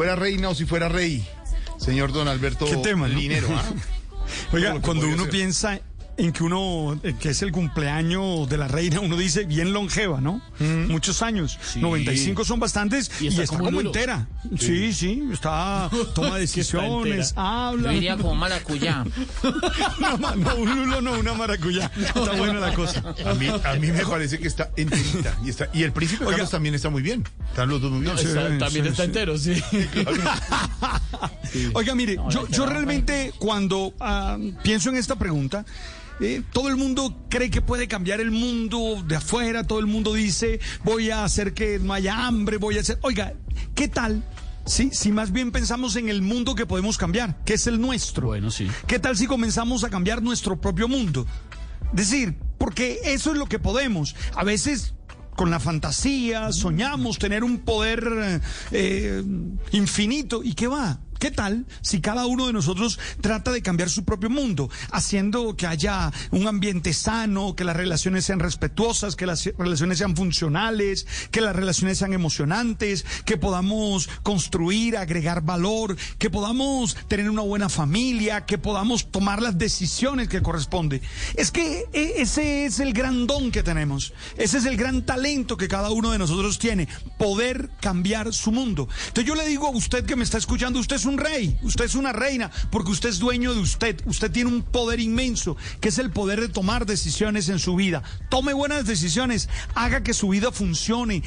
fuera reina o si fuera rey, señor don Alberto ¿Qué tema, no? Linero. ¿ah? Oiga, cuando uno piensa en que uno, que es el cumpleaños de la reina, uno dice bien longeva, ¿no? Muchos años. 95 son bastantes Y y está como entera. Sí, sí, está, toma decisiones, habla. Yo iría como maracuyá. No, no, un lulo no, una maracuyá. Está buena la cosa. A mí, a mí me parece que está enterita. Y, está, y el príncipe Oiga. Carlos también está muy bien. Están los dos muy bien. Sí, Está- también sí, está sí. entero, sí. Oiga, mire, yo, yo realmente cuando ah, pienso en esta pregunta, eh, todo el mundo cree que puede cambiar el mundo de afuera, todo el mundo dice, voy a hacer que no haya hambre, voy a hacer... Oiga, ¿qué tal? Si, si más bien pensamos en el mundo que podemos cambiar, que es el nuestro. Bueno, sí. ¿Qué tal si comenzamos a cambiar nuestro propio mundo? Decir, porque eso es lo que podemos. A veces con la fantasía soñamos tener un poder eh, infinito. ¿Y qué va? ¿Qué tal si cada uno de nosotros trata de cambiar su propio mundo, haciendo que haya un ambiente sano, que las relaciones sean respetuosas, que las relaciones sean funcionales, que las relaciones sean emocionantes, que podamos construir, agregar valor, que podamos tener una buena familia, que podamos tomar las decisiones que corresponde? Es que eh, ese es el gran don que tenemos, ese es el gran talento que cada uno de nosotros tiene, poder cambiar su mundo. Entonces yo le digo a usted que me está escuchando, usted es un rey, usted es una reina, porque usted es dueño de usted, usted tiene un poder inmenso, que es el poder de tomar decisiones en su vida. Tome buenas decisiones, haga que su vida funcione,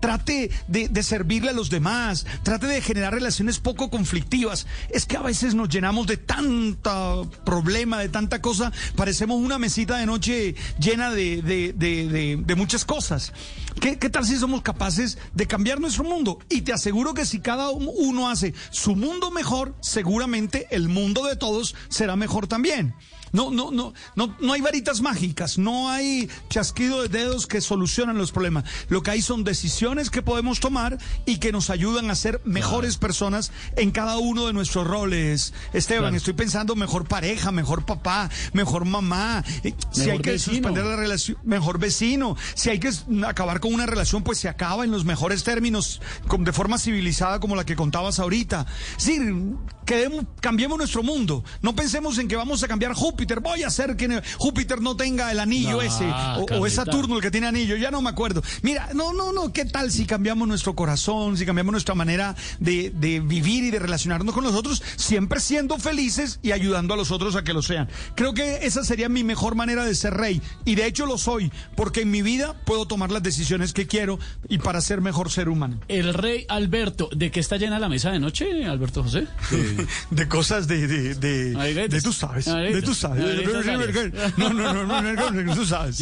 trate de, servirle a los demás, trate de generar relaciones poco conflictivas. Es que a veces nos llenamos de tanta problema, de tanta cosa, parecemos una mesita de noche llena de muchas cosas. ¿Qué, ¿Qué tal si somos capaces de cambiar nuestro mundo? Y te aseguro que si cada uno hace su mundo mejor, seguramente el mundo de todos será mejor también. No, no, no, no, no hay varitas mágicas, no hay chasquido de dedos que solucionan los problemas. Lo que hay son decisiones que podemos tomar y que nos ayudan a ser mejores personas en cada uno de nuestros roles. Esteban, Claro. estoy pensando mejor pareja, mejor papá, mejor mamá. Eh, Si Mejor hay que vecino. suspender la relación, mejor vecino. Si hay que acabar con una relación, pues se acaba en los mejores términos, de forma civilizada como la que contabas ahorita. Decir, quedemos, cambiemos nuestro mundo. No pensemos en que vamos a cambiar Júpiter. Voy a hacer que Júpiter no tenga el anillo No, ese. O, o es Saturno el que tiene anillo. Ya no me acuerdo. Mira, no, no, no. ¿Qué tal si cambiamos nuestro corazón, si cambiamos nuestra manera de, de vivir y de relacionarnos con los otros, siempre siendo felices y ayudando a los otros a que lo sean? Creo que esa sería mi mejor manera de ser rey. Y de hecho lo soy, porque en mi vida puedo tomar las decisiones que quiero y para ser mejor ser humano. El rey Alberto, ¿de qué está llena la mesa de noche, Alberto José? De cosas de, de, de, de tú sabes, de tú sabes. No, no, no, no, no, no, no, tú sabes.